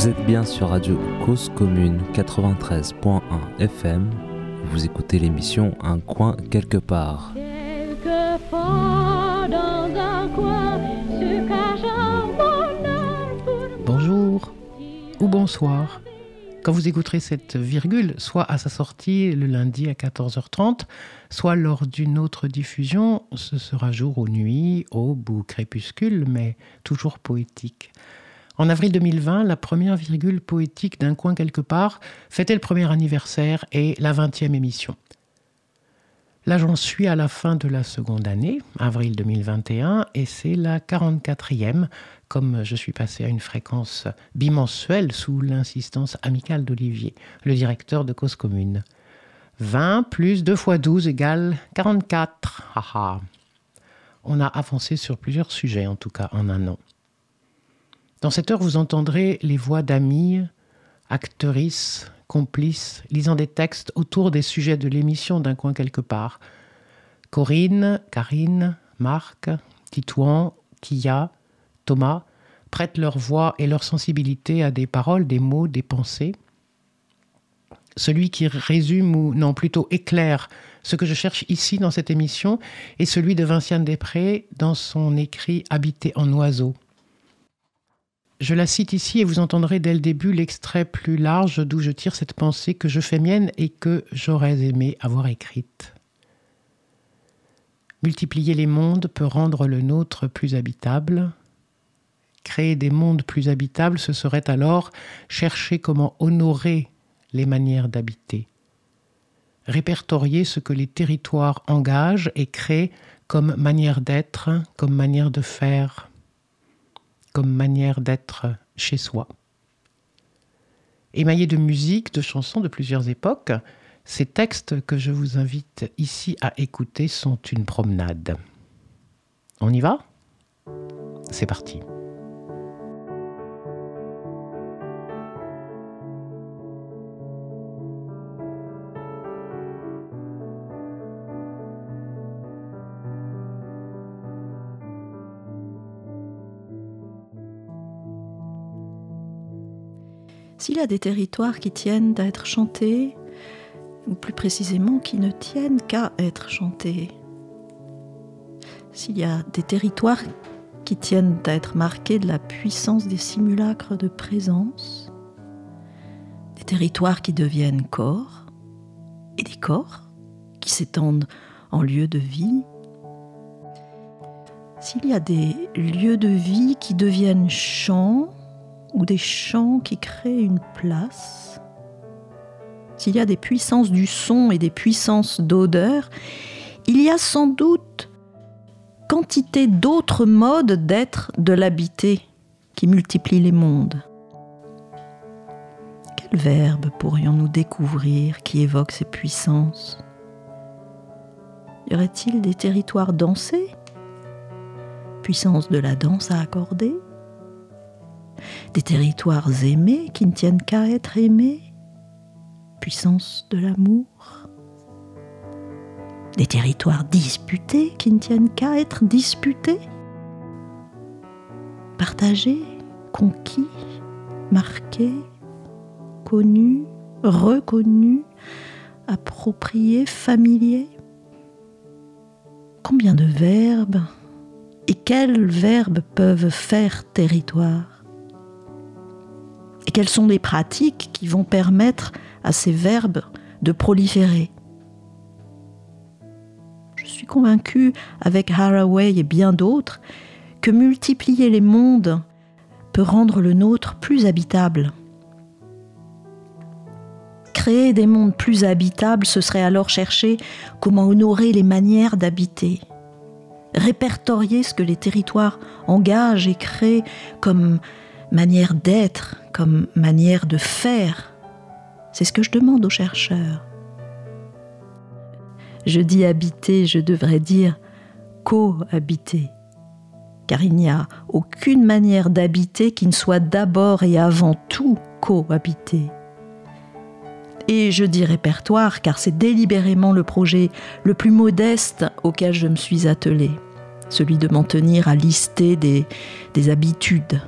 Vous êtes bien sur Radio Cause Commune 93.1 FM. Vous écoutez l'émission Un coin quelque part. Bonjour ou bonsoir. Quand vous écouterez cette virgule, soit à sa sortie le lundi à 14h30, soit lors d'une autre diffusion, ce sera jour ou nuit, aube ou crépuscule, mais toujours poétique. En avril 2020, la première virgule poétique d'un coin quelque part fêtait le premier anniversaire et la 20e émission. Là, j'en suis à la fin de la seconde année, avril 2021, et c'est la 44e, comme je suis passé à une fréquence bimensuelle sous l'insistance amicale d'Olivier, le directeur de Cause Commune. 20 plus 2 fois 12 égale 44. On a avancé sur plusieurs sujets, en tout cas en un an. Dans cette heure, vous entendrez les voix d'amis, actrices, complices, lisant des textes autour des sujets de l'émission d'un coin quelque part. Corinne, Karine, Marc, Titouan, Kia, Thomas prêtent leur voix et leur sensibilité à des paroles, des mots, des pensées. Celui qui résume ou non plutôt éclaire ce que je cherche ici dans cette émission est celui de Vinciane Després dans son écrit Habité en oiseau. Je la cite ici et vous entendrez dès le début l'extrait plus large d'où je tire cette pensée que je fais mienne et que j'aurais aimé avoir écrite. Multiplier les mondes peut rendre le nôtre plus habitable. Créer des mondes plus habitables, ce serait alors chercher comment honorer les manières d'habiter. Répertorier ce que les territoires engagent et créent comme manière d'être, comme manière de faire, manière d'être chez soi. Émaillé de musique, de chansons de plusieurs époques, ces textes que je vous invite ici à écouter sont une promenade. On y va? C'est parti. S'il y a des territoires qui tiennent à être chantés, ou plus précisément qui ne tiennent qu'à être chantés, s'il y a des territoires qui tiennent à être marqués de la puissance des simulacres de présence, des territoires qui deviennent corps, et des corps qui s'étendent en lieux de vie, s'il y a des lieux de vie qui deviennent champs, ou des chants qui créent une place, s'il y a des puissances du son et des puissances d'odeur, il y a sans doute quantité d'autres modes d'être de l'habité qui multiplient les mondes. Quel verbe pourrions-nous découvrir qui évoque ces puissances? Y aurait-il des territoires dansés? Puissance de la danse à accorder? Des territoires aimés qui ne tiennent qu'à être aimés, puissance de l'amour, des territoires disputés qui ne tiennent qu'à être disputés, partagés, conquis, marqués, connus, reconnus, appropriés, familiers. Combien de verbes et quels verbes peuvent faire territoire? Et quelles sont les pratiques qui vont permettre à ces verbes de proliférer. Je suis convaincue, avec Haraway et bien d'autres, que multiplier les mondes peut rendre le nôtre plus habitable. Créer des mondes plus habitables, ce serait alors chercher comment honorer les manières d'habiter, répertorier ce que les territoires engagent et créent comme manière d'être, comme manière de faire. C'est ce que je demande aux chercheurs. Je dis habiter, je devrais dire cohabiter, car il n'y a aucune manière d'habiter qui ne soit d'abord et avant tout cohabiter. Et je dis répertoire car c'est délibérément le projet le plus modeste auquel je me suis attelée, celui de m'en tenir à lister des, des habitudes,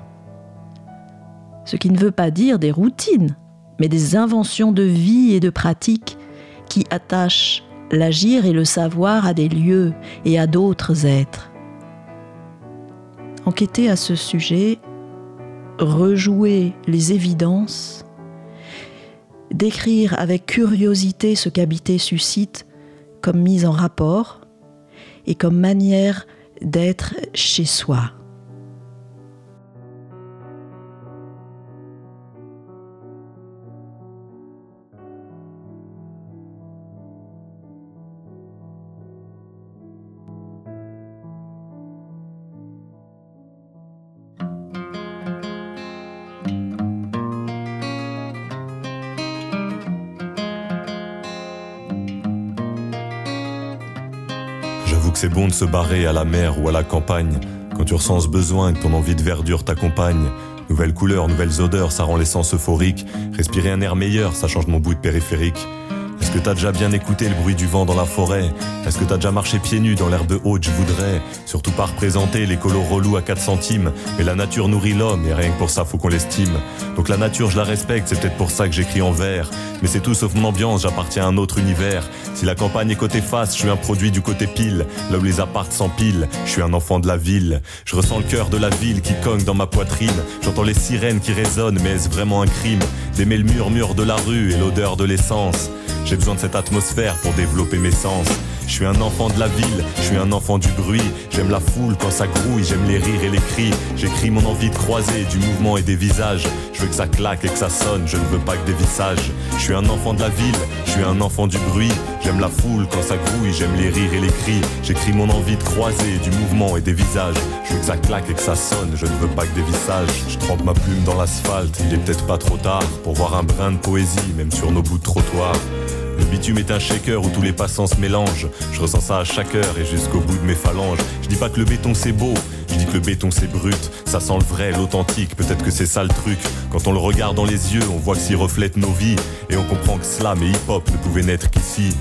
Ce qui ne veut pas dire des routines, mais des inventions de vie et de pratiques qui attachent l'agir et le savoir à des lieux et à d'autres êtres. Enquêter à ce sujet, rejouer les évidences, décrire avec curiosité ce qu'habiter suscite comme mise en rapport et comme manière d'être chez soi. Bon de se barrer à la mer ou à la campagne. Quand tu ressens ce besoin, que ton envie de verdure t'accompagne. Nouvelles couleurs, nouvelles odeurs, ça rend l'essence euphorique. Respirer un air meilleur, ça change mon bout de périphérique. Que t'as déjà bien écouté le bruit du vent dans la forêt? Est-ce que t'as déjà marché pieds nus dans l'herbe haute? Je voudrais surtout pas représenter les colos relous à 4 centimes. Mais la nature nourrit l'homme et rien que pour ça faut qu'on l'estime. Donc la nature je la respecte, c'est peut-être pour ça que j'écris en vers. Mais c'est tout sauf mon ambiance, j'appartiens à un autre univers. Si la campagne est côté face, je suis un produit du côté pile. Là où les appartes s'empilent, je suis un enfant de la ville. Je ressens le cœur de la ville qui cogne dans ma poitrine. J'entends les sirènes qui résonnent, mais est-ce vraiment un crime? D'aimer le murmure de la rue et l'odeur de l'essence j'ai besoin de cette atmosphère pour développer mes sens. Je suis un enfant de la ville, je suis un enfant du bruit. J'aime la foule quand ça grouille, j'aime les rires et les cris. J'écris mon envie de croiser du mouvement et des visages. Je veux que ça claque et que ça sonne, je ne veux pas que des visages. Je suis un enfant de la ville, je suis un enfant du bruit. J'aime la foule quand ça grouille, j'aime les rires et les cris. J'écris mon envie de croiser du mouvement et des visages. Je veux que ça claque et que ça sonne, je ne veux pas que des visages. Je trempe ma plume dans l'asphalte, il est peut-être pas trop tard pour voir un brin de poésie, même sur nos bouts de trottoir. Le bitume est un shaker où tous les passants se mélangent. Je ressens ça à chaque heure et jusqu'au bout de mes phalanges. Je dis pas que le béton c'est beau, je dis que le béton c'est brut. Ça sent le vrai, l'authentique, peut-être que c'est ça le truc. Quand on le regarde dans les yeux, on voit que s'y reflète nos vies. Et on comprend que slam et hip-hop ne pouvaient naître qu'ici.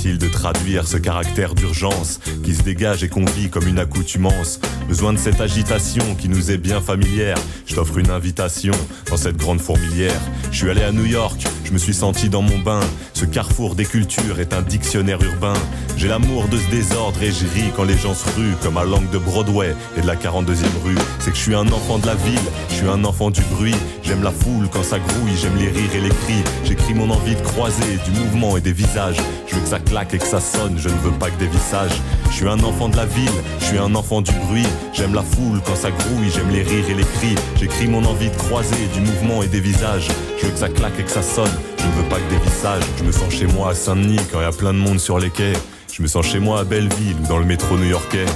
De traduire ce caractère d'urgence qui se dégage et qu'on vit comme une accoutumance. Besoin de cette agitation qui nous est bien familière. Je t'offre une invitation dans cette grande fourmilière. Je suis allé à New York, je me suis senti dans mon bain. Ce carrefour des cultures est un dictionnaire urbain. J'ai l'amour de ce désordre et je ris quand les gens se ruent comme à langue de Broadway et de la 42e rue. C'est que je suis un enfant de la ville, je suis un enfant du bruit. J'aime la foule quand ça grouille, j'aime les rires et les cris. J'écris mon envie de croiser du mouvement et des visages. Je veux que ça claque et que ça sonne, je ne veux pas que des visages. Je suis un enfant de la ville, je suis un enfant du bruit. J'aime la foule quand ça grouille, j'aime les rires et les cris. J'écris mon envie de croiser du mouvement et des visages. Je veux que ça claque et que ça sonne, je ne veux pas que des visages. Je me sens chez moi à Saint-Denis quand il y a plein de monde sur les quais. Je me sens chez moi à Belleville ou dans le métro new-yorkais.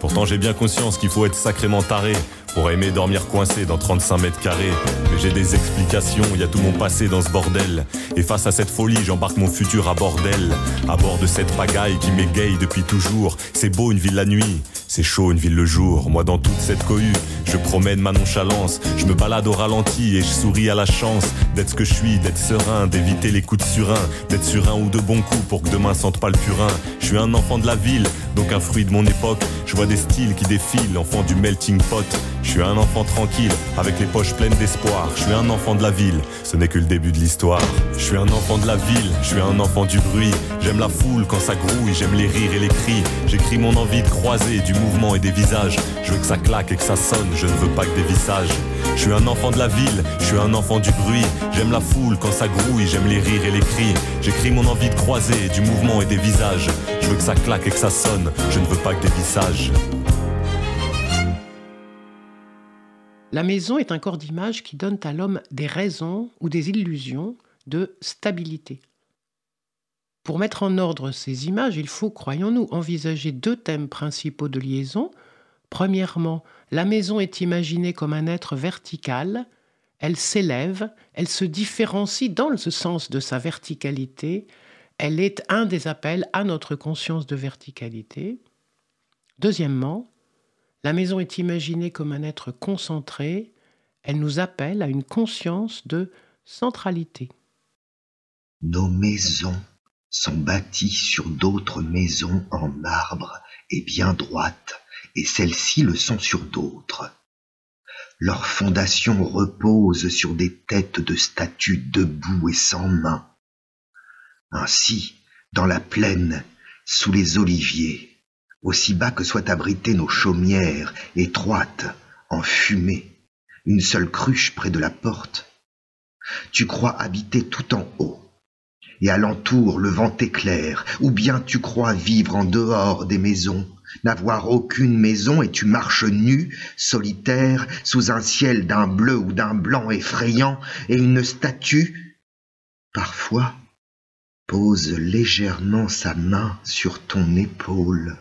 Pourtant j'ai bien conscience qu'il faut être sacrément taré pour aimer dormir coincé dans 35 mètres carrés. Mais j'ai des explications, il y a tout mon passé dans ce bordel. Et face à cette folie, j'embarque mon futur à bordel. À bord de cette pagaille qui m'égaye depuis toujours. C'est beau une ville la nuit, c'est chaud une ville le jour. Moi dans toute cette cohue, je promène ma nonchalance. Je me balade au ralenti et je souris à la chance d'être ce que je suis, d'être serein, d'éviter les coups de surin, d'être sur un ou deux bons coups pour que demain sente pas le purin. Je suis un enfant de la ville, donc un fruit de mon époque. Je vois des styles qui défilent, enfant du melting pot. Je suis un enfant tranquille, avec les poches pleines d'espoir. Je suis un enfant de la ville, ce n'est que le début de l'histoire. Je suis un enfant de la ville, je suis un enfant du bruit. J'aime la foule quand ça grouille, j'aime les rires et les cris. J'écris mon envie de croiser du mouvement et des visages. Je veux que ça claque et que ça sonne, je ne veux pas que des visages. Je suis un enfant de la ville, je suis un enfant du bruit. J'aime la foule quand ça grouille, j'aime les rires et les cris. J'écris mon envie de croiser du mouvement et des visages. Je veux que ça claque et que ça sonne, je ne veux pas que des visages. La maison est un corps d'image qui donne à l'homme des raisons ou des illusions de stabilité. Pour mettre en ordre ces images, il faut, croyons-nous, envisager deux thèmes principaux de liaison. Premièrement, la maison est imaginée comme un être vertical, elle s'élève, elle se différencie dans le sens de sa verticalité, elle est un des appels à notre conscience de verticalité. Deuxièmement, la maison est imaginée comme un être concentré, elle nous appelle à une conscience de centralité. Nos maisons sont bâties sur d'autres maisons en marbre et bien droites, et celles-ci le sont sur d'autres. leurs fondations reposent sur des têtes de statues debout et sans main. Ainsi, dans la plaine, sous les oliviers, aussi bas que soient abritées nos chaumières, étroites, enfumées, une seule cruche près de la porte, tu crois habiter tout en haut, et alentour le vent t'éclaire, ou bien tu crois vivre en dehors des maisons, n'avoir aucune maison et tu marches nu, solitaire, sous un ciel d'un bleu ou d'un blanc effrayant, et une statue, parfois, pose légèrement sa main sur ton épaule.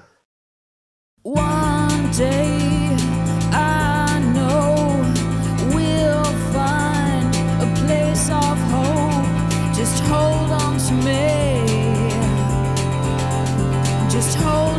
Just hold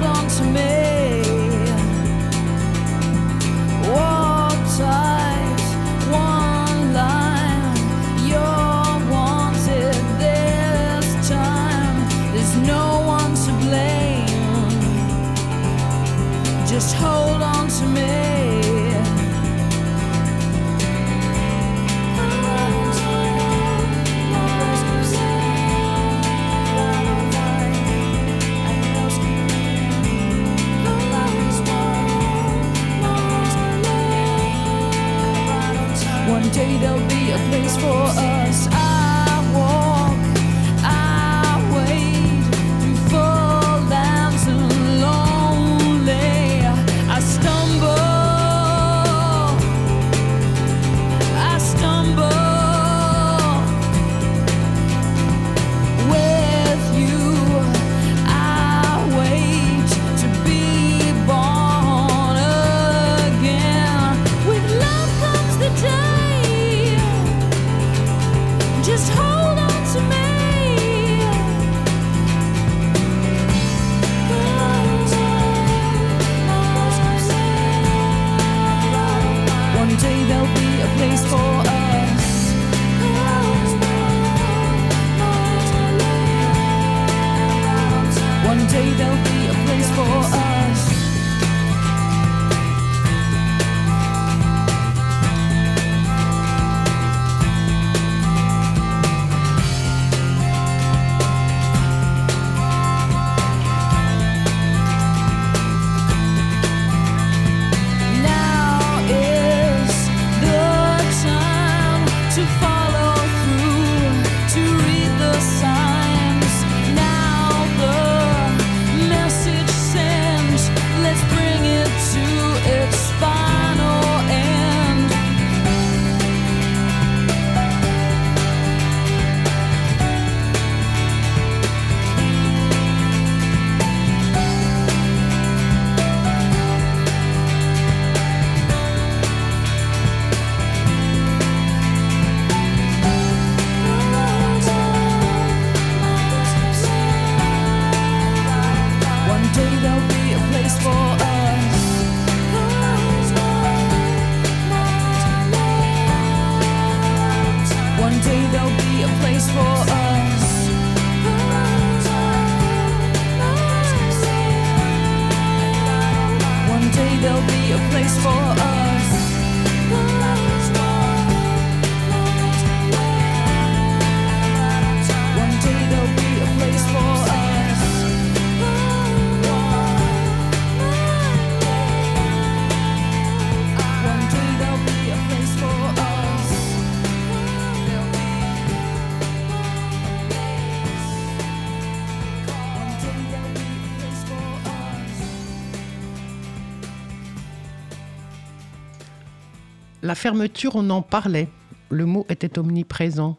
fermeture, on en parlait. Le mot était omniprésent.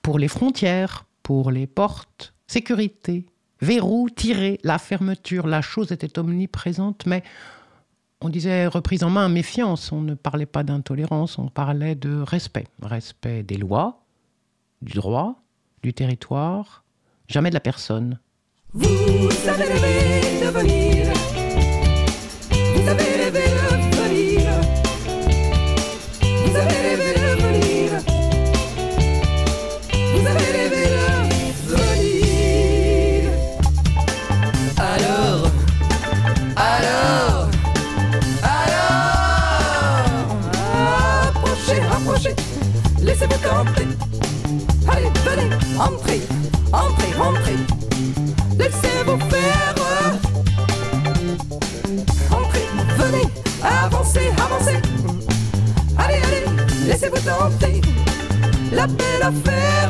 Pour les frontières, pour les portes, sécurité, verrou, tiré, la fermeture, la chose était omniprésente, mais on disait reprise en main, méfiance. On ne parlait pas d'intolérance, on parlait de respect. Respect des lois, du droit, du territoire, jamais de la personne. La belle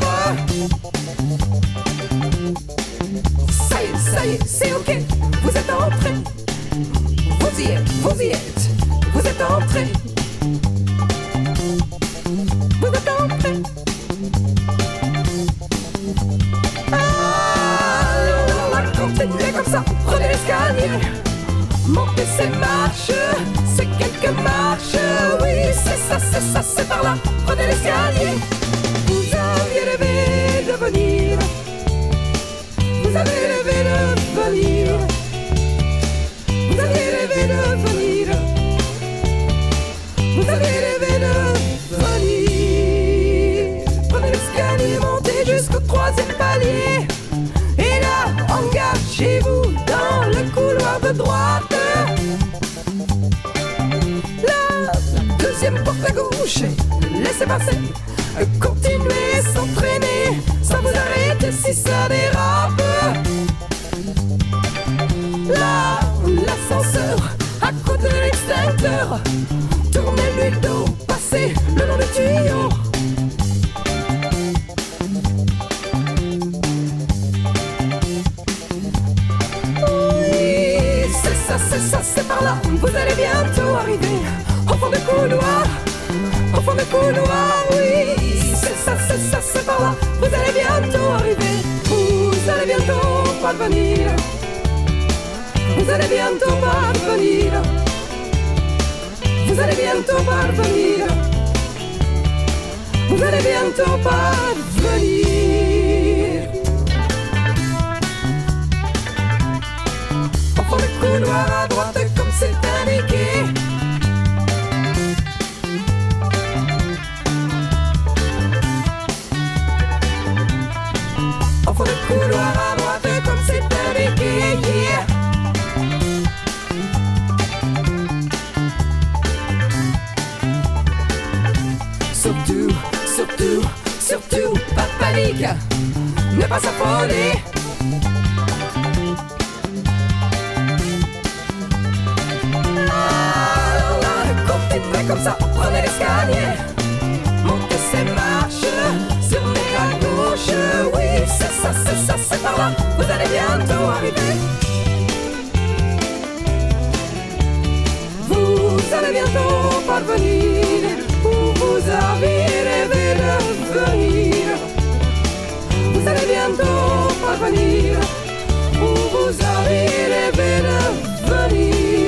Vous allez bientôt arriver au fond du couloir. Au fond du couloir, oui, c'est ça, c'est ça, c'est par là. Vous allez bientôt arriver. Vous allez bientôt parvenir. Vous allez bientôt parvenir. Vous allez bientôt parvenir. Vous allez bientôt parvenir. Au fond du couloir à droite, comme c'est surtout, surtout, pas de panique, ne pas s'affoler. Comme ça, prenez l'escalier, montez ces marches, tournez à gauche, oui, c'est ça, c'est ça, c'est par là, vous allez bientôt arriver. Vous allez bientôt parvenir où vous avez rêvé de venir. Vous allez bientôt parvenir où vous avez rêvé de venir.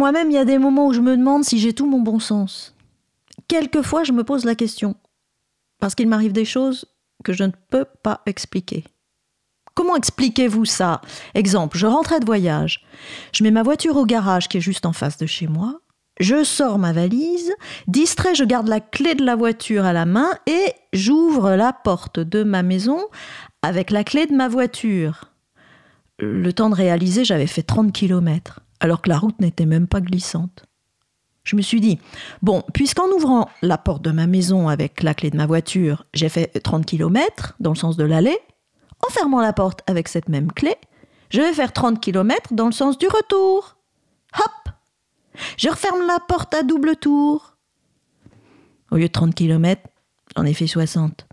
Moi-même, il y a des moments où je me demande si j'ai tout mon bon sens. Quelquefois, je me pose la question. Parce qu'il m'arrive des choses que je ne peux pas expliquer. Comment expliquez-vous ça? Exemple, je rentrais de voyage. Je mets ma voiture au garage qui est juste en face de chez moi. Je sors ma valise. Distrait, je garde la clé de la voiture à la main et j'ouvre la porte de ma maison avec la clé de ma voiture. Le temps de réaliser, j'avais fait 30 km, alors que la route n'était même pas glissante. Je me suis dit, bon, puisqu'en ouvrant la porte de ma maison avec la clé de ma voiture, j'ai fait 30 km dans le sens de l'aller, en fermant la porte avec cette même clé, je vais faire 30 km dans le sens du retour. Hop Je referme la porte à double tour. Au lieu de 30 km, j'en ai fait 60.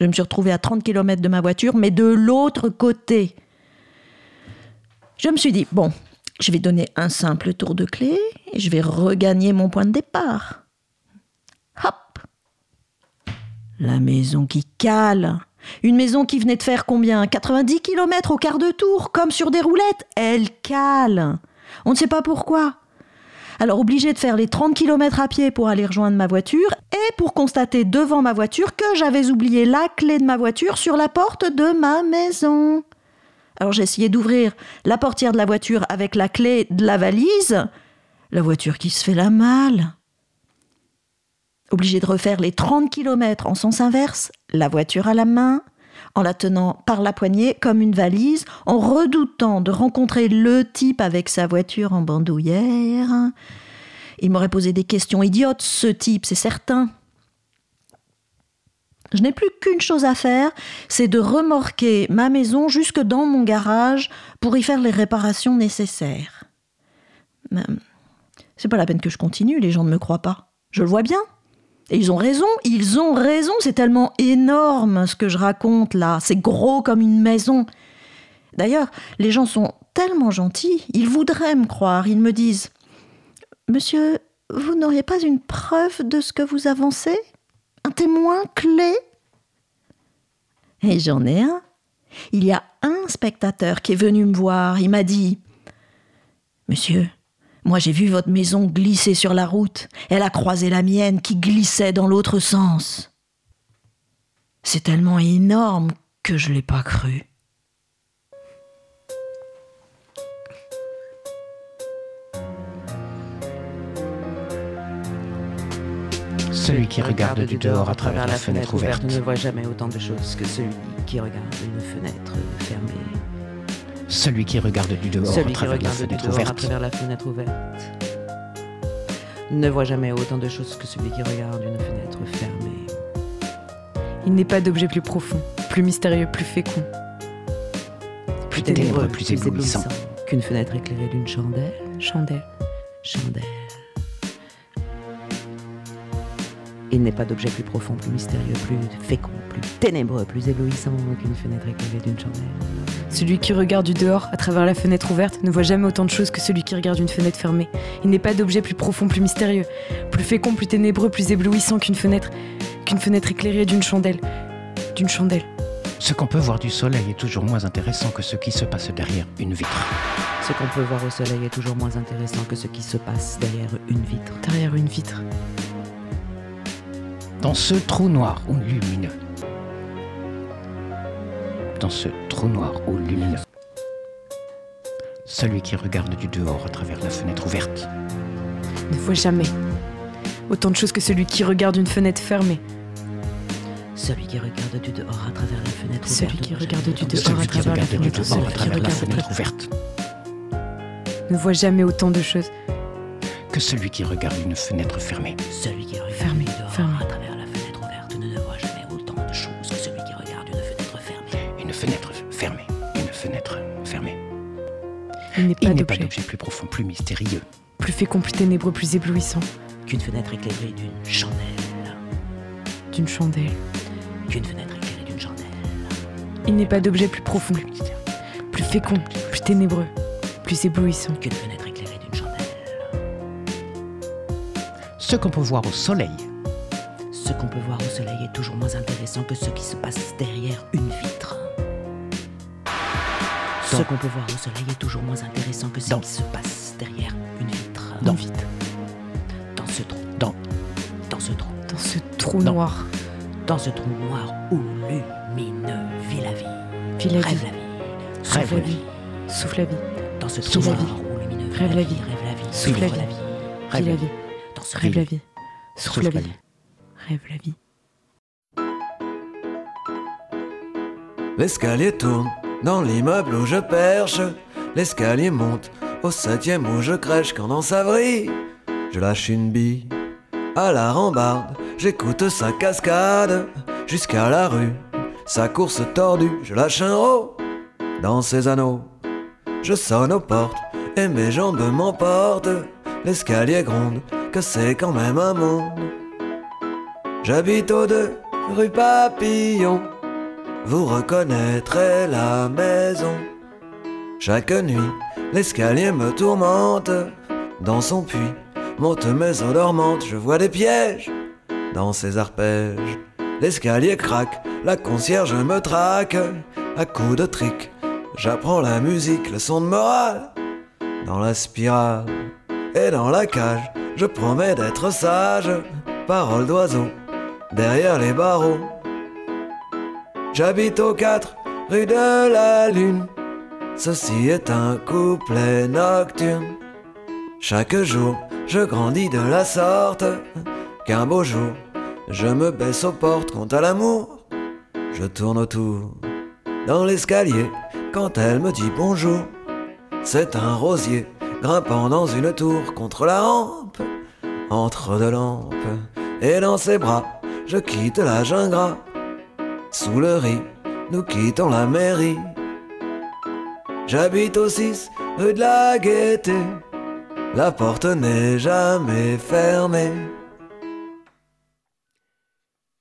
Je me suis retrouvée à 30 km de ma voiture, mais de l'autre côté. Je me suis dit, bon, je vais donner un simple tour de clé et je vais regagner mon point de départ. Hop La maison qui cale. Une maison qui venait de faire combien? 90 km au quart de tour, comme sur des roulettes. Elle cale. On ne sait pas pourquoi. Alors obligé de faire les 30 km à pied pour aller rejoindre ma voiture et pour constater devant ma voiture que j'avais oublié la clé de ma voiture sur la porte de ma maison. Alors j'ai essayé d'ouvrir la portière de la voiture avec la clé de la valise. La voiture qui se fait la malle. Obligé de refaire les 30 km en sens inverse, la voiture à la main, en la tenant par la poignée comme une valise, en redoutant de rencontrer le type avec sa voiture en bandoulière. Il m'aurait posé des questions idiotes, ce type, c'est certain. Je n'ai plus qu'une chose à faire, c'est de remorquer ma maison jusque dans mon garage pour y faire les réparations nécessaires. Mais c'est pas la peine que je continue, les gens ne me croient pas. Je le vois bien. Et ils ont raison, ils ont raison, c'est tellement énorme ce que je raconte là, c'est gros comme une maison. D'ailleurs, les gens sont tellement gentils, ils voudraient me croire, ils me disent Monsieur, vous n'auriez pas une preuve de ce que vous avancez? Un témoin clé? Et j'en ai un. Il y a un spectateur qui est venu me voir, il m'a dit Monsieur, moi j'ai vu votre maison glisser sur la route, elle a croisé la mienne qui glissait dans l'autre sens. C'est tellement énorme que je l'ai pas cru. Celui qui regarde du dehors à travers la fenêtre ouverte. ne voit jamais autant de choses que celui qui regarde une fenêtre fermée. Celui qui regarde du dehors à Celui qui travers la regarde du fenêtre dehors à ouverte. travers la fenêtre ouverte ne voit jamais autant de choses que celui qui regarde une fenêtre fermée. Il n'est pas d'objet plus profond, plus mystérieux, plus fécond. Plus ténébreux, plus éblouissant. qu'une fenêtre éclairée d'une chandelle. Chandelle. Chandelle. Il n'est pas d'objet plus profond, plus mystérieux, plus fécond, plus ténébreux, plus éblouissant qu'une fenêtre éclairée d'une chandelle. Celui qui regarde du dehors à travers la fenêtre ouverte ne voit jamais autant de choses que celui qui regarde une fenêtre fermée. Il n'est pas d'objet plus profond, plus mystérieux, plus fécond, plus ténébreux, plus éblouissant qu'une fenêtre, qu'une fenêtre éclairée d'une chandelle. D'une chandelle. Ce qu'on peut voir du soleil est toujours moins intéressant que ce qui se passe derrière une vitre. Ce qu'on peut voir au soleil est toujours moins intéressant que ce qui se passe derrière une vitre. Derrière une vitre. Dans ce trou noir ou lumineux. Dans ce trou noir ou lumineux. Celui qui regarde du dehors à travers la fenêtre ouverte. Ne voit jamais autant de choses que celui qui regarde une fenêtre fermée. Celui qui regarde du dehors à travers la fenêtre Celui ouverte qui regarde du dehors à Celui qui travers la regarde du fenêtre dehors celui à qui travers la fenêtre ouverte. Ne voit jamais autant de choses. Que celui qui regarde une fenêtre fermée. Celui qui regarde Il n'est pas d'objet plus profond, plus mystérieux. plus fécond, plus ténébreux, plus éblouissant Qu'une fenêtre éclairée d'une chandelle. d'une chandelle. Qu'une fenêtre éclairée d'une chandelle. Il n'est pas d'objet plus profond, Plus plus fécond, plus ténébreux, plus éblouissant Qu'une fenêtre éclairée d'une chandelle. Ce qu'on peut voir au soleil Ce qu'on peut voir au soleil est toujours moins intéressant que ce qui se passe derrière une. Ce Dans- qu'on peut voir au soleil est toujours moins intéressant que ce Dans- qui se passe derrière une vitre. Dans- vite Dans ce trou. Dans- Dans ce trou. dans ce trou Dans- noir. Dans ce trou noir où lumineux vit la vie. Vit la Rêve vie, la vie. Rêve souffle la la vie, souffle la vie, Dans ce trou Souffle la noir vie. où lumineux vit Rêve la vie. Rêve la vie. Souffle la Souffle vie. vie. vit la vie, Dans ce rêve la rêve. vie, souffle la vie, rêve la vie. L'escalier tourne dans l'immeuble où je perche. L'escalier monte au septième où je crèche quand dans sa vrille. Je lâche une bille à la rambarde. J'écoute sa cascade jusqu'à la rue. Sa course tordue, je lâche un rot dans ses anneaux. Je sonne aux portes et mes jambes m'emportent. L'escalier gronde, que c'est quand même un monde. J'habite au 2 rue Papillon. Vous reconnaîtrez la maison. Chaque nuit, l'escalier me tourmente. Dans son puits, montent mes eaux dormantes. Je vois des pièges dans ses arpèges. L'escalier craque, la concierge me traque. À coups de trick, j'apprends la musique, leçon de morale. Dans la spirale et dans la cage, je promets d'être sage. Parole d'oiseau, derrière les barreaux. J'habite au 4 rue de la Lune. Ceci est un couplet nocturne. Chaque jour, je grandis de la sorte qu'un beau jour, je me baisse aux portes. Quant à l'amour, je tourne autour dans l'escalier quand elle me dit bonjour. C'est un rosier grimpant dans une tour contre la rampe. entre deux lampes. Et dans ses bras, je quitte la jungle. Sous le riz, nous quittons la mairie. J'habite au 6 rue de la Gaîté. La porte n'est jamais fermée.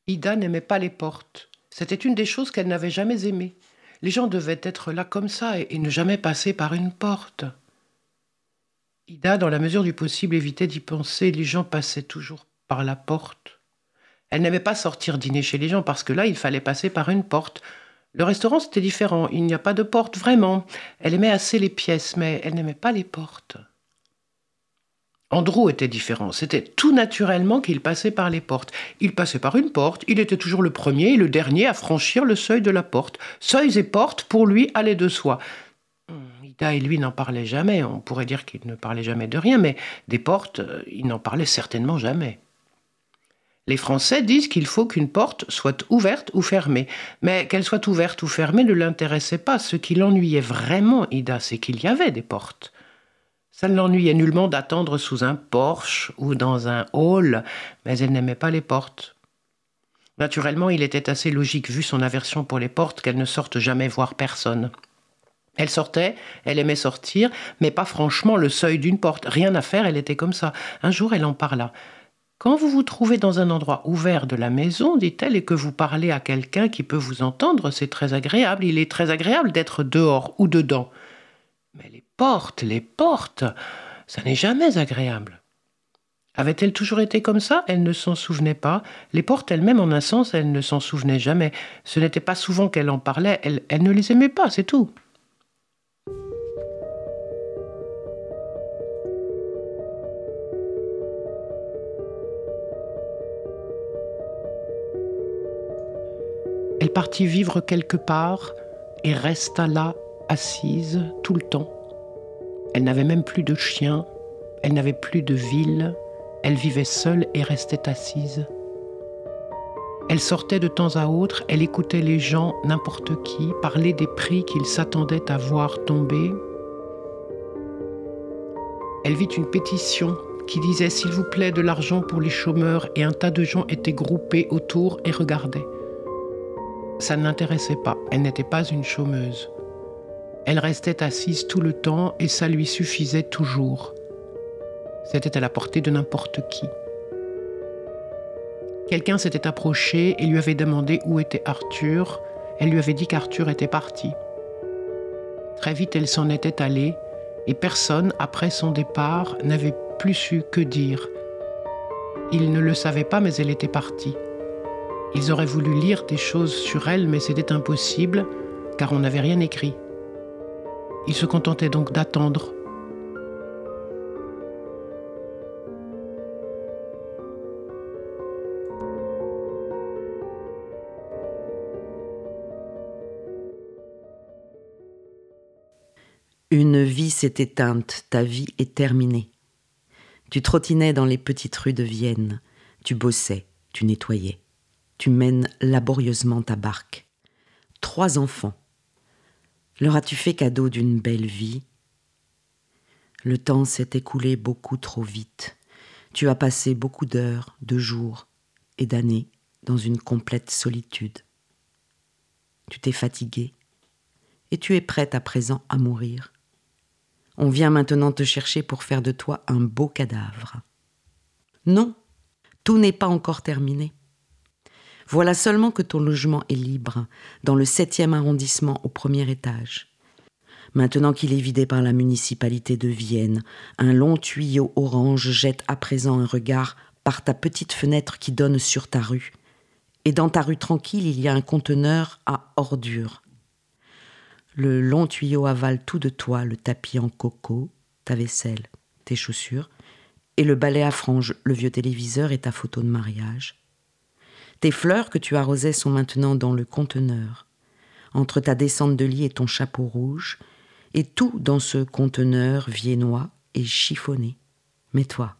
Ida n'aimait pas les portes. C'était une des choses qu'elle n'avait jamais aimées. Les gens devaient être là comme ça et, et ne jamais passer par une porte. Ida, dans la mesure du possible, évitait d'y penser. Les gens passaient toujours par la porte. Elle n'aimait pas sortir dîner chez les gens parce que là, il fallait passer par une porte. Le restaurant, c'était différent. Il n'y a pas de porte, vraiment. Elle aimait assez les pièces, mais elle n'aimait pas les portes. Andrew était différent. C'était tout naturellement qu'il passait par les portes. Il passait par une porte. Il était toujours le premier et le dernier à franchir le seuil de la porte. Seuils et portes, pour lui, allaient de soi. Hum, Ida et lui n'en parlaient jamais. On pourrait dire qu'il ne parlait jamais de rien, mais des portes, euh, il n'en parlait certainement jamais. Les Français disent qu'il faut qu'une porte soit ouverte ou fermée. Mais qu'elle soit ouverte ou fermée ne l'intéressait pas. Ce qui l'ennuyait vraiment, Ida, c'est qu'il y avait des portes. Ça ne l'ennuyait nullement d'attendre sous un porche ou dans un hall, mais elle n'aimait pas les portes. Naturellement, il était assez logique, vu son aversion pour les portes, qu'elle ne sorte jamais voir personne. Elle sortait, elle aimait sortir, mais pas franchement le seuil d'une porte. Rien à faire, elle était comme ça. Un jour, elle en parla. Quand vous vous trouvez dans un endroit ouvert de la maison, dit-elle, et que vous parlez à quelqu'un qui peut vous entendre, c'est très agréable. Il est très agréable d'être dehors ou dedans. Mais les portes, les portes, ça n'est jamais agréable. Avait-elle toujours été comme ça? Elle ne s'en souvenait pas. Les portes elles-mêmes, en un sens, elle ne s'en souvenait jamais. Ce n'était pas souvent qu'elle en parlait, elle, elle ne les aimait pas, c'est tout. Elle vivre quelque part et resta là, assise, tout le temps. Elle n'avait même plus de chien, elle n'avait plus de ville, elle vivait seule et restait assise. Elle sortait de temps à autre, elle écoutait les gens, n'importe qui, parler des prix qu'ils s'attendaient à voir tomber. Elle vit une pétition qui disait S'il vous plaît de l'argent pour les chômeurs et un tas de gens étaient groupés autour et regardaient. Ça ne l'intéressait pas, elle n'était pas une chômeuse. Elle restait assise tout le temps et ça lui suffisait toujours. C'était à la portée de n'importe qui. Quelqu'un s'était approché et lui avait demandé où était Arthur. Elle lui avait dit qu'Arthur était parti. Très vite, elle s'en était allée et personne, après son départ, n'avait plus su que dire. Il ne le savait pas, mais elle était partie. Ils auraient voulu lire des choses sur elle, mais c'était impossible, car on n'avait rien écrit. Ils se contentaient donc d'attendre. Une vie s'est éteinte, ta vie est terminée. Tu trottinais dans les petites rues de Vienne, tu bossais, tu nettoyais, tu mènes laborieusement ta barque. Trois enfants. Leur as-tu fait cadeau d'une belle vie? Le temps s'est écoulé beaucoup trop vite. Tu as passé beaucoup d'heures, de jours et d'années dans une complète solitude. Tu t'es fatigué et tu es prête à présent à mourir. On vient maintenant te chercher pour faire de toi un beau cadavre. Non, tout n'est pas encore terminé. Voilà seulement que ton logement est libre, dans le septième arrondissement au premier étage. Maintenant qu'il est vidé par la municipalité de Vienne, un long tuyau orange jette à présent un regard par ta petite fenêtre qui donne sur ta rue. Et dans ta rue tranquille, il y a un conteneur à ordures. Le long tuyau avale tout de toi, le tapis en coco, ta vaisselle, tes chaussures, et le balai à franges, le vieux téléviseur et ta photo de mariage. Tes fleurs que tu arrosais sont maintenant dans le conteneur, entre ta descente de lit et ton chapeau rouge, et tout dans ce conteneur viennois est chiffonné. Mais toi,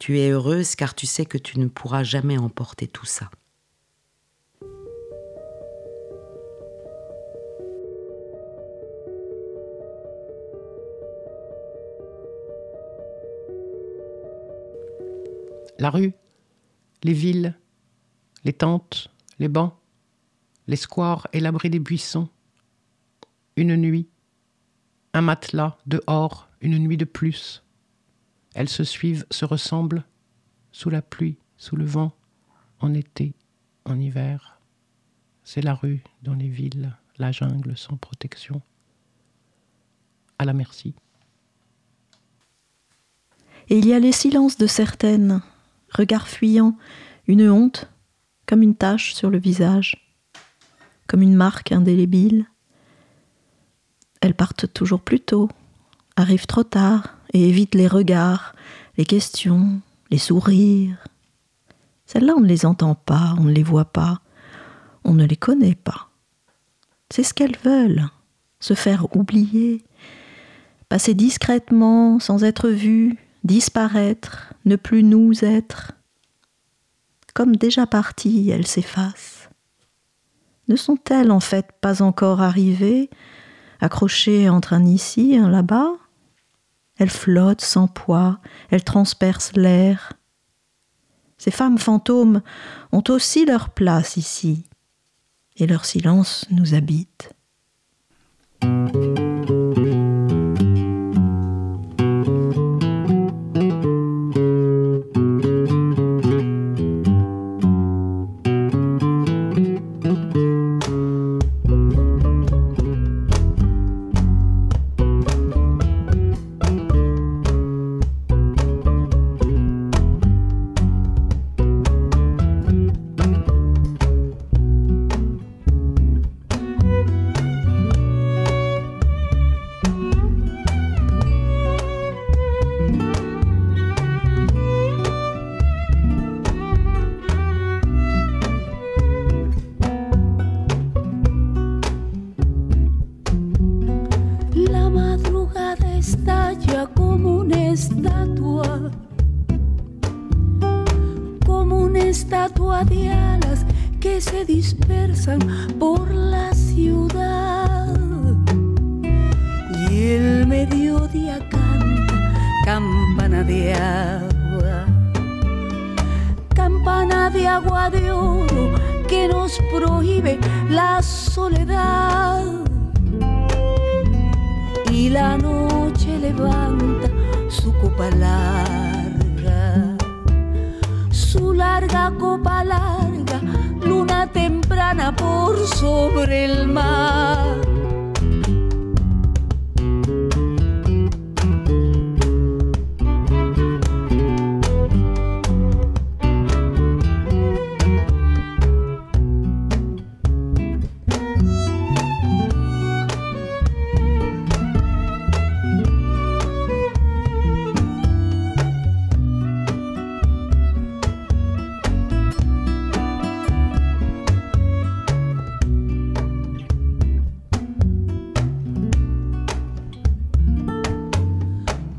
tu es heureuse car tu sais que tu ne pourras jamais emporter tout ça. La rue, les villes, les tentes, les bancs, les squares et l'abri des buissons. Une nuit, un matelas dehors, une nuit de plus. Elles se suivent, se ressemblent, sous la pluie, sous le vent, en été, en hiver. C'est la rue dans les villes, la jungle sans protection. À la merci. Et il y a les silences de certaines, regard fuyant, une honte, comme une tache sur le visage, comme une marque indélébile. Elles partent toujours plus tôt, arrivent trop tard et évitent les regards, les questions, les sourires. Celles-là, on ne les entend pas, on ne les voit pas, on ne les connaît pas. C'est ce qu'elles veulent, se faire oublier, passer discrètement, sans être vues, disparaître, ne plus nous être. Comme déjà parties, elles s'effacent. Ne sont-elles en fait pas encore arrivées, accrochées entre un ici et un là-bas? Elles flottent sans poids, elles transpercent l'air. Ces femmes fantômes ont aussi leur place ici, et leur silence nous habite.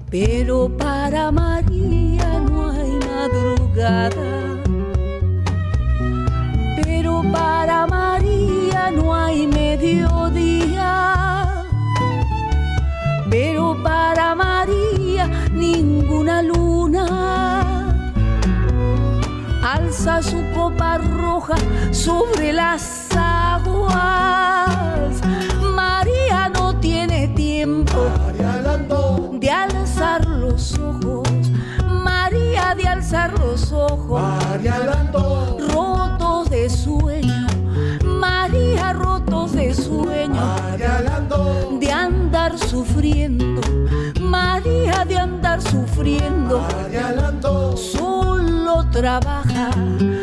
Pero para María no hay madrugada. Pero para María no hay mediodía. Pero para María ninguna luna alza su copa roja sobre las los ojos. Rotos de sueño. María rotos de sueño. De andar sufriendo. María de andar sufriendo. Solo trabaja.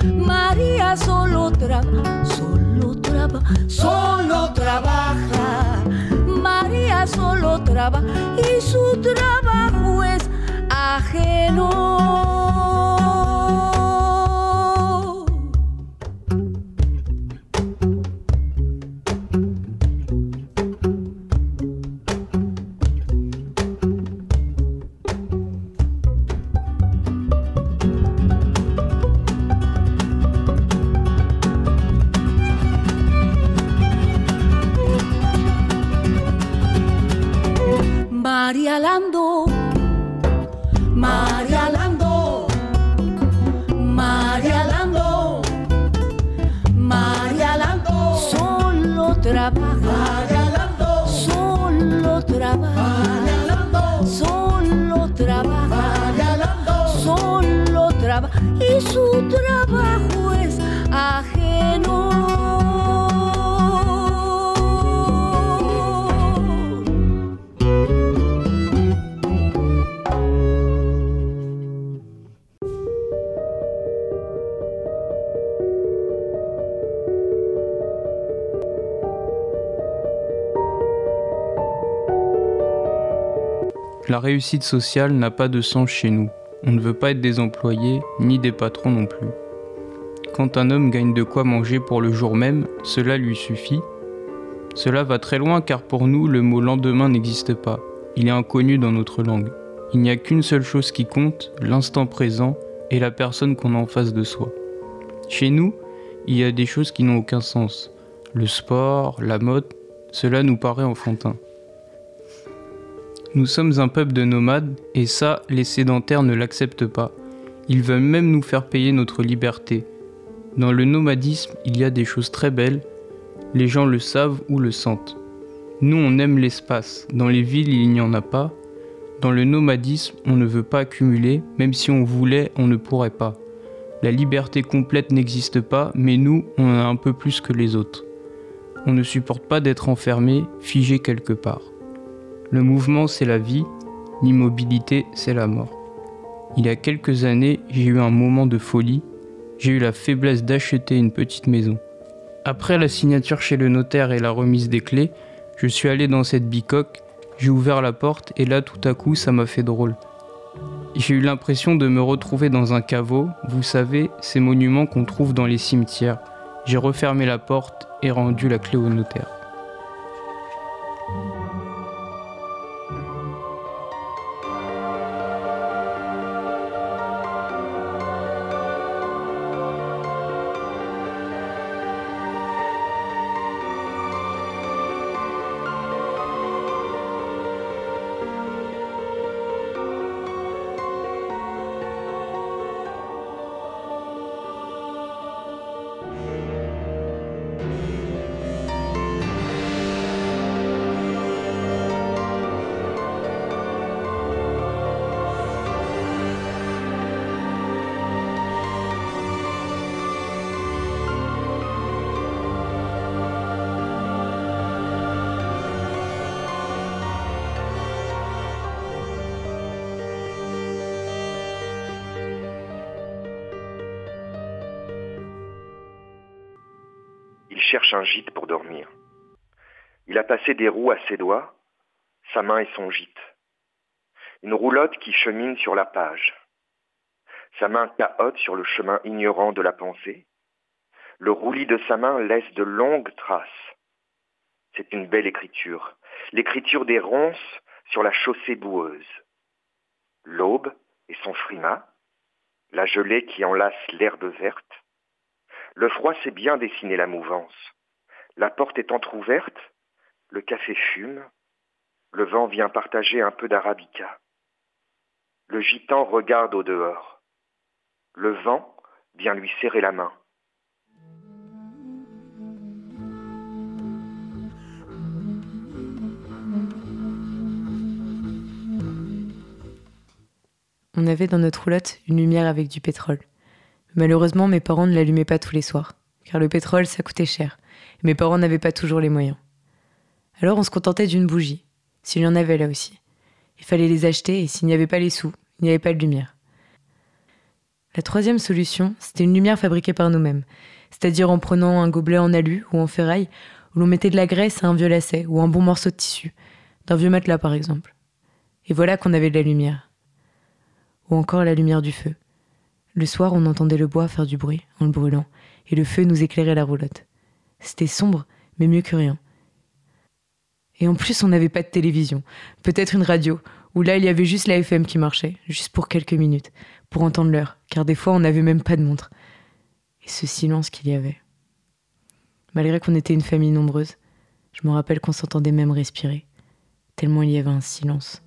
María solo trabaja. Solo trabaja. Solo trabaja. María solo trabaja y su trabajo es ajeno. La réussite sociale n'a pas de sens chez nous. On ne veut pas être des employés, ni des patrons non plus. Quand un homme gagne de quoi manger pour le jour même, cela lui suffit. Cela va très loin car pour nous, le mot lendemain n'existe pas. Il est inconnu dans notre langue. Il n'y a qu'une seule chose qui compte, l'instant présent et la personne qu'on a en face de soi. Chez nous, il y a des choses qui n'ont aucun sens. Le sport, la mode, cela nous paraît enfantin. Nous sommes un peuple de nomades et ça, les sédentaires ne l'acceptent pas. Ils veulent même nous faire payer notre liberté. Dans le nomadisme, il y a des choses très belles. Les gens le savent ou le sentent. Nous, on aime l'espace. Dans les villes, il n'y en a pas. Dans le nomadisme, on ne veut pas accumuler. Même si on voulait, on ne pourrait pas. La liberté complète n'existe pas, mais nous, on en a un peu plus que les autres. On ne supporte pas d'être enfermé, figé quelque part. Le mouvement, c'est la vie, l'immobilité, c'est la mort. Il y a quelques années, j'ai eu un moment de folie. J'ai eu la faiblesse d'acheter une petite maison. Après la signature chez le notaire et la remise des clés, je suis allé dans cette bicoque, j'ai ouvert la porte et là tout à coup ça m'a fait drôle. J'ai eu l'impression de me retrouver dans un caveau, vous savez, ces monuments qu'on trouve dans les cimetières. J'ai refermé la porte et rendu la clé au notaire. Un gîte pour dormir. Il a passé des roues à ses doigts, sa main est son gîte. Une roulotte qui chemine sur la page. Sa main cahote sur le chemin ignorant de la pensée. Le roulis de sa main laisse de longues traces. C'est une belle écriture, l'écriture des ronces sur la chaussée boueuse. L'aube et son frima, la gelée qui enlace l'herbe verte, le froid sait bien dessiner la mouvance. La porte est entr'ouverte, le café fume, le vent vient partager un peu d'arabica. Le gitan regarde au dehors. Le vent vient lui serrer la main. On avait dans notre roulotte une lumière avec du pétrole. Malheureusement, mes parents ne l'allumaient pas tous les soirs, car le pétrole, ça coûtait cher. Mes parents n'avaient pas toujours les moyens. Alors on se contentait d'une bougie, s'il y en avait là aussi. Il fallait les acheter, et s'il n'y avait pas les sous, il n'y avait pas de lumière. La troisième solution, c'était une lumière fabriquée par nous-mêmes, c'est-à-dire en prenant un gobelet en alu ou en ferraille, où l'on mettait de la graisse à un vieux lacet ou un bon morceau de tissu, d'un vieux matelas par exemple. Et voilà qu'on avait de la lumière. Ou encore la lumière du feu. Le soir, on entendait le bois faire du bruit en le brûlant, et le feu nous éclairait la roulotte. C'était sombre, mais mieux que rien. Et en plus, on n'avait pas de télévision, peut-être une radio, où là, il y avait juste la FM qui marchait, juste pour quelques minutes, pour entendre l'heure, car des fois, on n'avait même pas de montre. Et ce silence qu'il y avait. Malgré qu'on était une famille nombreuse, je me rappelle qu'on s'entendait même respirer, tellement il y avait un silence.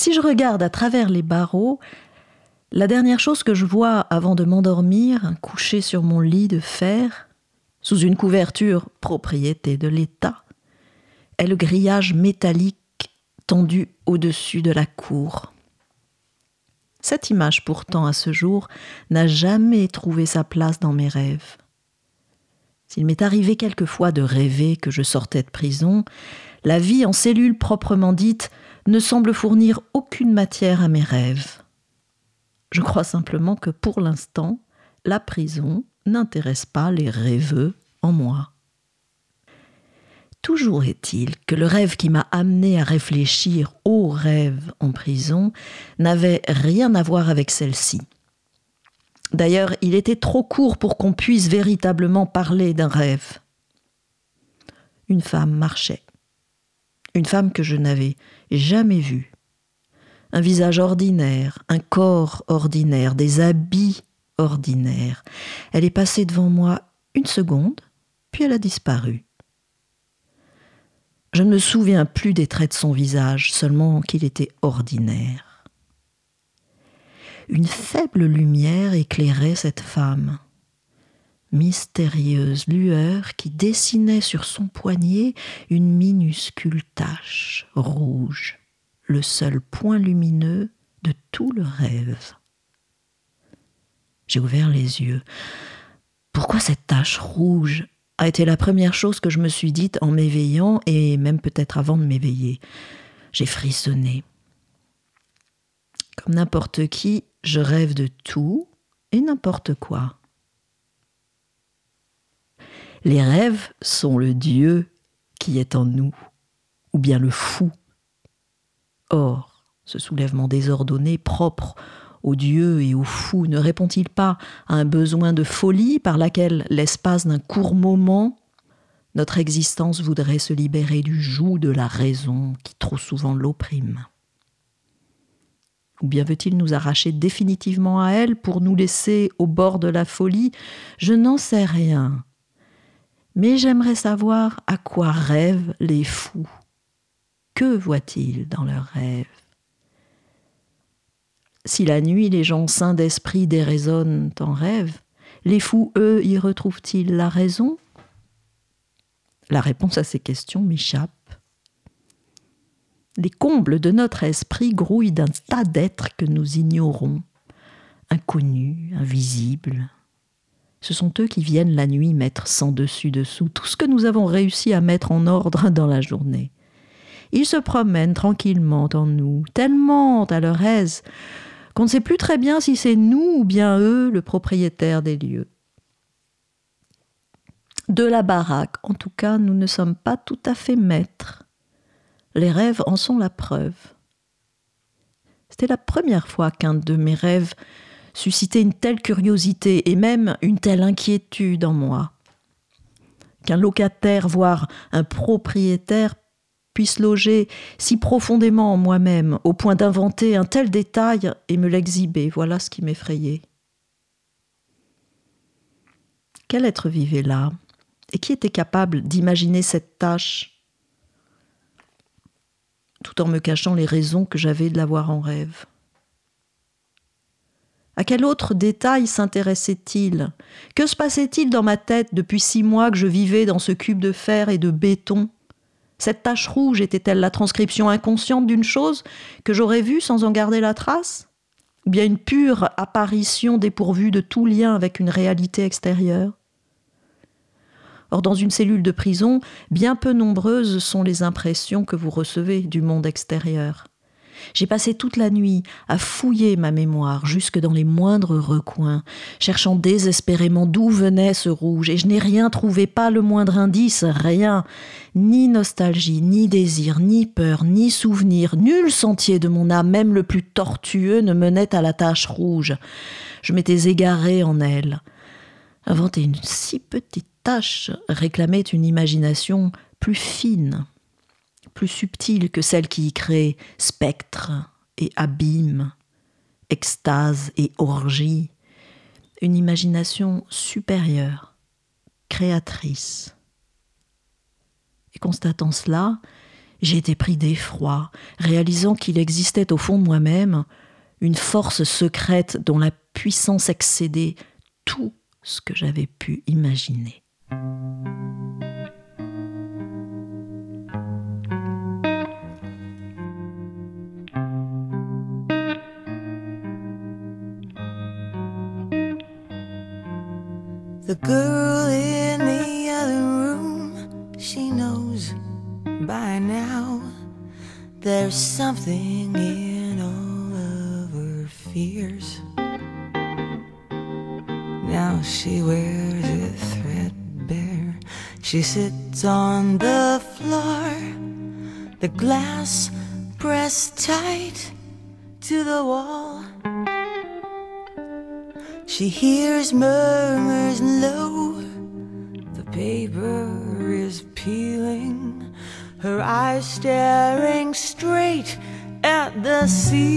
Si je regarde à travers les barreaux, la dernière chose que je vois avant de m'endormir, couché sur mon lit de fer, sous une couverture propriété de l'État, est le grillage métallique tendu au-dessus de la cour. Cette image pourtant à ce jour n'a jamais trouvé sa place dans mes rêves. S'il m'est arrivé quelquefois de rêver que je sortais de prison, la vie en cellule proprement dite ne semble fournir aucune matière à mes rêves. Je crois simplement que pour l'instant, la prison n'intéresse pas les rêveux en moi. Toujours est-il que le rêve qui m'a amené à réfléchir au rêve en prison n'avait rien à voir avec celle-ci. D'ailleurs, il était trop court pour qu'on puisse véritablement parler d'un rêve. Une femme marchait. Une femme que je n'avais jamais vue. Un visage ordinaire, un corps ordinaire, des habits ordinaires. Elle est passée devant moi une seconde, puis elle a disparu. Je ne me souviens plus des traits de son visage, seulement qu'il était ordinaire. Une faible lumière éclairait cette femme. Mystérieuse lueur qui dessinait sur son poignet une minuscule tache rouge, le seul point lumineux de tout le rêve. J'ai ouvert les yeux. Pourquoi cette tache rouge a été la première chose que je me suis dite en m'éveillant et même peut-être avant de m'éveiller? J'ai frissonné. Comme n'importe qui, je rêve de tout et n'importe quoi. Les rêves sont le Dieu qui est en nous, ou bien le fou. Or, ce soulèvement désordonné, propre au Dieu et au fou, ne répond-il pas à un besoin de folie par laquelle, l'espace d'un court moment, notre existence voudrait se libérer du joug de la raison qui trop souvent l'opprime? Ou bien veut-il nous arracher définitivement à elle pour nous laisser au bord de la folie? Je n'en sais rien. Mais j'aimerais savoir à quoi rêvent les fous. Que voient-ils dans leurs rêves? Si la nuit les gens sains d'esprit déraisonnent en rêve, les fous, eux, y retrouvent-ils la raison? La réponse à ces questions m'échappe. Les combles de notre esprit grouillent d'un tas d'êtres que nous ignorons, inconnus, invisibles. Ce sont eux qui viennent la nuit mettre sans dessus-dessous tout ce que nous avons réussi à mettre en ordre dans la journée. Ils se promènent tranquillement en nous, tellement à leur aise qu'on ne sait plus très bien si c'est nous ou bien eux le propriétaire des lieux. De la baraque, en tout cas, nous ne sommes pas tout à fait maîtres. Les rêves en sont la preuve. C'était la première fois qu'un de mes rêves suscitait une telle curiosité et même une telle inquiétude en moi. Qu'un locataire, voire un propriétaire, puisse loger si profondément en moi-même, au point d'inventer un tel détail et me l'exhiber, voilà ce qui m'effrayait. Quel être vivait là? Et qui était capable d'imaginer cette tâche? Tout en me cachant les raisons que j'avais de la voir en rêve à quel autre détail s'intéressait-il? Que se passait-il dans ma tête depuis six mois que je vivais dans ce cube de fer et de béton? Cette tache rouge était-elle la transcription inconsciente d'une chose que j'aurais vue sans en garder la trace? Ou bien une pure apparition dépourvue de tout lien avec une réalité extérieure? Or, dans une cellule de prison, bien peu nombreuses sont les impressions que vous recevez du monde extérieur. J'ai passé toute la nuit à fouiller ma mémoire jusque dans les moindres recoins, cherchant désespérément d'où venait ce rouge, et je n'ai rien trouvé, pas le moindre indice, rien. Ni nostalgie, ni désir, ni peur, ni souvenir, nul sentier de mon âme, même le plus tortueux, ne menait à la tache rouge. Je m'étais égaré en elle. Inventer une si petite tache réclamait une imagination plus fine, plus subtile que celle qui y crée spectre et abîme, extase et orgie, une imagination supérieure, créatrice. Et constatant cela, J'ai été pris d'effroi, réalisant qu'il existait au fond de moi-même une force secrète dont la puissance excédait tout ce que j'avais pu imaginer. The girl in the other room, she knows by now there's something in all of her fears. Now she wears it threadbare. She sits on the floor, the glass pressed tight to the wall. She hears murmurs low. The paper is peeling. Her eyes staring straight at the ceiling.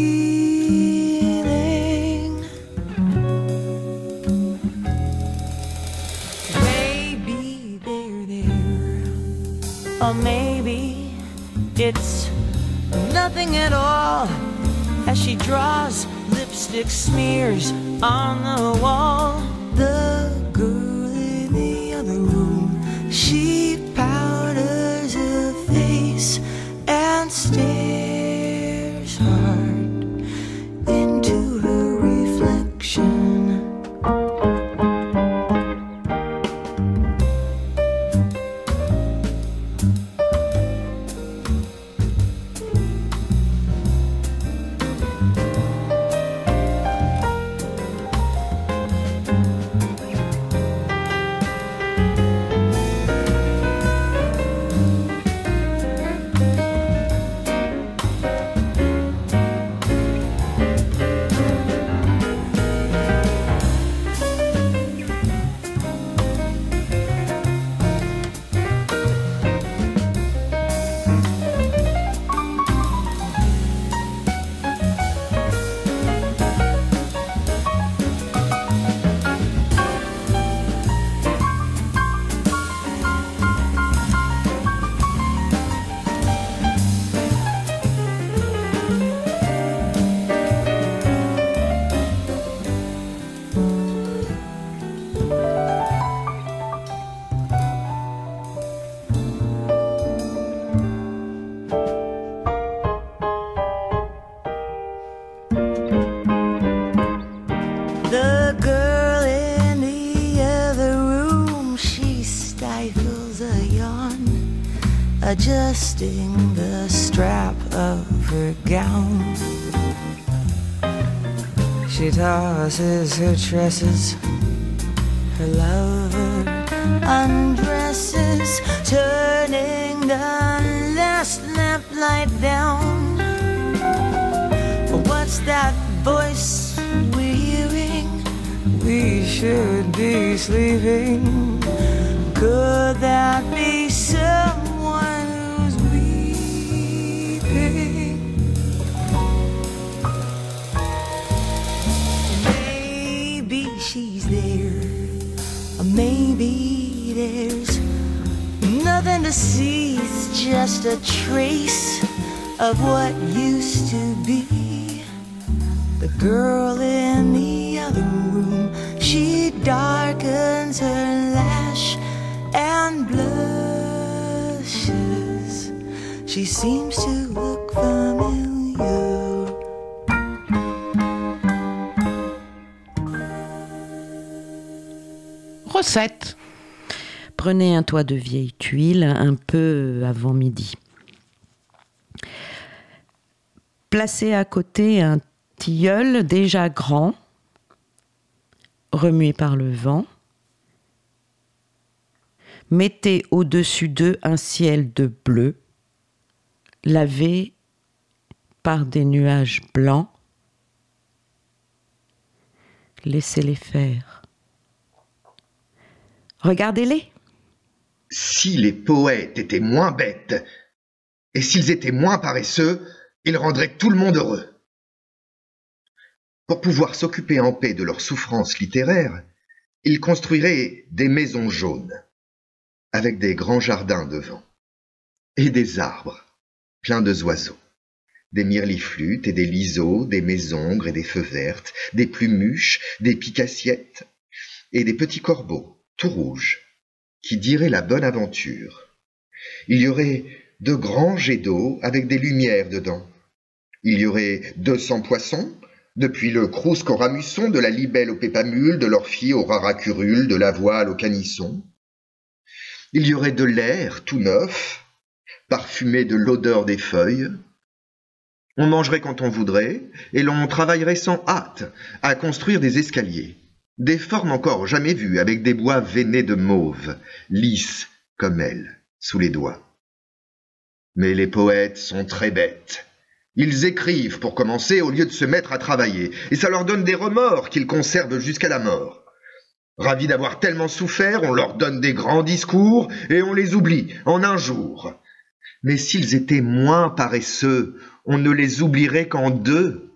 Maybe they're there, or maybe it's nothing at all. As she draws lipstick smears on the wall, the tosses her tresses, her lover undresses, turning the last lamplight down. What's that voice we're hearing? We should be sleeping. Could see. It's just a trace of what used to be. The girl in the other room, she darkens Prenez un toit de vieille tuile un peu avant midi. Placez à côté un tilleul déjà grand, remué par le vent. Mettez au-dessus d'eux un ciel de bleu, lavé par des nuages blancs. Laissez-les faire. Regardez-les. Si les poètes étaient moins bêtes, et s'ils étaient moins paresseux, ils rendraient tout le monde heureux. Pour pouvoir s'occuper en paix de leurs souffrances littéraires, ils construiraient des maisons jaunes, avec des grands jardins devant, et des arbres, plein de oiseaux. Des myrliflutes et des liseaux, des mésongres et des feux vertes, des plumuches, des picassiettes et des petits corbeaux, tout rouges, qui diraient la bonne aventure. Il y aurait de grands jets d'eau avec des lumières dedans. Il y aurait deux cents poissons, depuis le crousque au ramusson, de la libelle au pépamule, de l'orphie au raracurule, de la voile au canisson. Il y aurait de l'air tout neuf, parfumé de l'odeur des feuilles. On mangerait quand on voudrait, et l'on travaillerait sans hâte à construire des escaliers, des formes encore jamais vues, avec des bois veinés de mauve, lisses comme elles, sous les doigts. Mais les poètes sont très bêtes. Ils écrivent pour commencer au lieu de se mettre à travailler, et ça leur donne des remords qu'ils conservent jusqu'à la mort. Ravis d'avoir tellement souffert, on leur donne des grands discours, et on les oublie en un jour. Mais s'ils étaient moins paresseux, on ne les oublierait qu'en deux.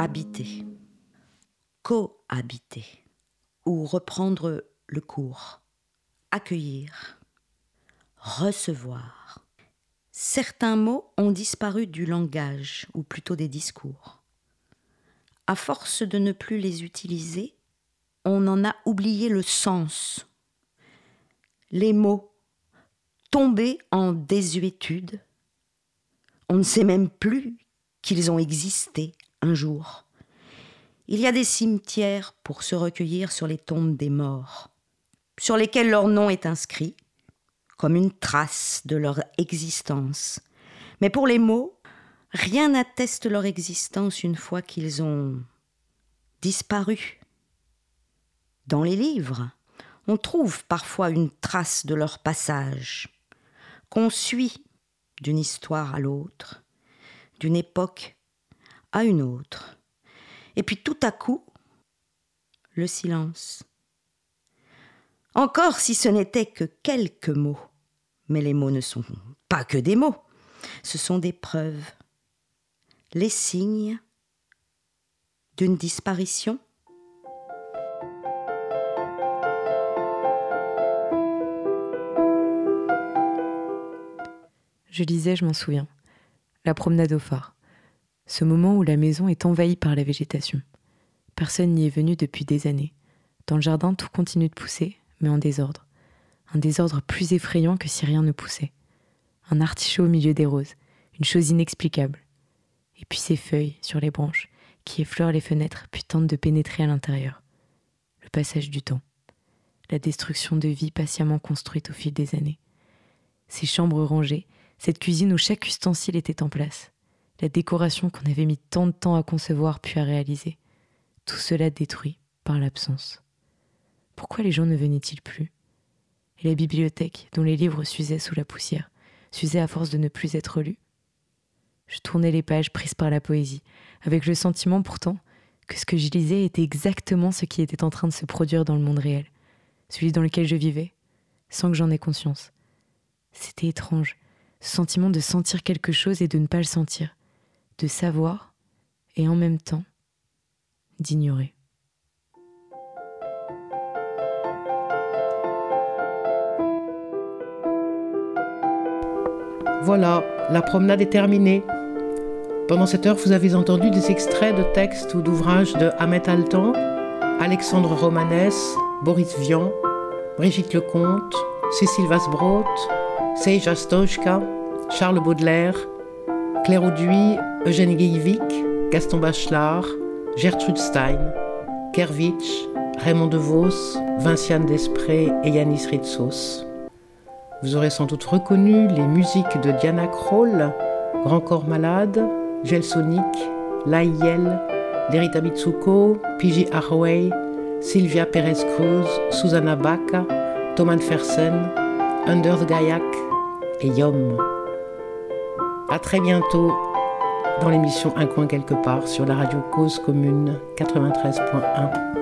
Habiter, cohabiter, ou reprendre le cours, accueillir, recevoir. Certains mots ont disparu du langage, ou plutôt des discours. À force de ne plus les utiliser, on en a oublié le sens. Les mots, tombés en désuétude, on ne sait même plus qu'ils ont existé un jour. Il y a des cimetières pour se recueillir sur les tombes des morts, sur lesquels leur nom est inscrit, comme une trace de leur existence. Mais pour les mots, rien n'atteste leur existence une fois qu'ils ont disparu. Dans les livres, on trouve parfois une trace de leur passage, qu'on suit d'une histoire à l'autre, d'une époque à une autre. Et puis tout à coup, le silence. Encore si ce n'était que quelques mots. Mais les mots ne sont pas que des mots. Ce sont des preuves. Les signes d'une disparition. Je lisais, je m'en souviens. La promenade au phare. Ce moment où la maison est envahie par la végétation. Personne n'y est venu depuis des années. Dans le jardin, tout continue de pousser, mais en désordre. Un désordre plus effrayant que si rien ne poussait. Un artichaut au milieu des roses, une chose inexplicable. Et puis ces feuilles sur les branches, qui effleurent les fenêtres, puis tentent de pénétrer à l'intérieur. Le passage du temps. la destruction de vie patiemment construite au fil des années. Ces chambres rangées, cette cuisine où chaque ustensile était en place, la décoration qu'on avait mis tant de temps à concevoir puis à réaliser, tout cela détruit par l'absence. Pourquoi les gens ne venaient-ils plus? Et la bibliothèque, dont les livres s'usaient sous la poussière, s'usait à force de ne plus être lus? Je tournais les pages prises par la poésie, avec le sentiment pourtant que ce que je lisais était exactement ce qui était en train de se produire dans le monde réel, celui dans lequel je vivais, sans que j'en aie conscience. C'était étrange, ce sentiment de sentir quelque chose et de ne pas le sentir, de savoir et en même temps d'ignorer. Voilà, la promenade est terminée. Pendant cette heure, vous avez entendu des extraits de textes ou d'ouvrages de Ahmet Altan, Alexandre Romanès, Boris Vian, Brigitte Lecomte, Cécile Vasbrot, Seija Stojka, Charles Baudelaire, Claire Auduit, Eugène Guilvic, Gaston Bachelard, Gertrude Stein, Kervitch, Raymond DeVos, Vinciane Desprez et Yanis Ritsos. Vous aurez sans doute reconnu les musiques de Diana Kroll, Grand Corps Malade, Gelsonic, Laïel, Lerita Mitsuko, Piji Harway, Sylvia Perez Cruz, Susanna Baca, Thomas Fersen, Under the Gaillac et Yom. À très bientôt dans l'émission Un coin quelque part sur la radio Cause Commune 93.1.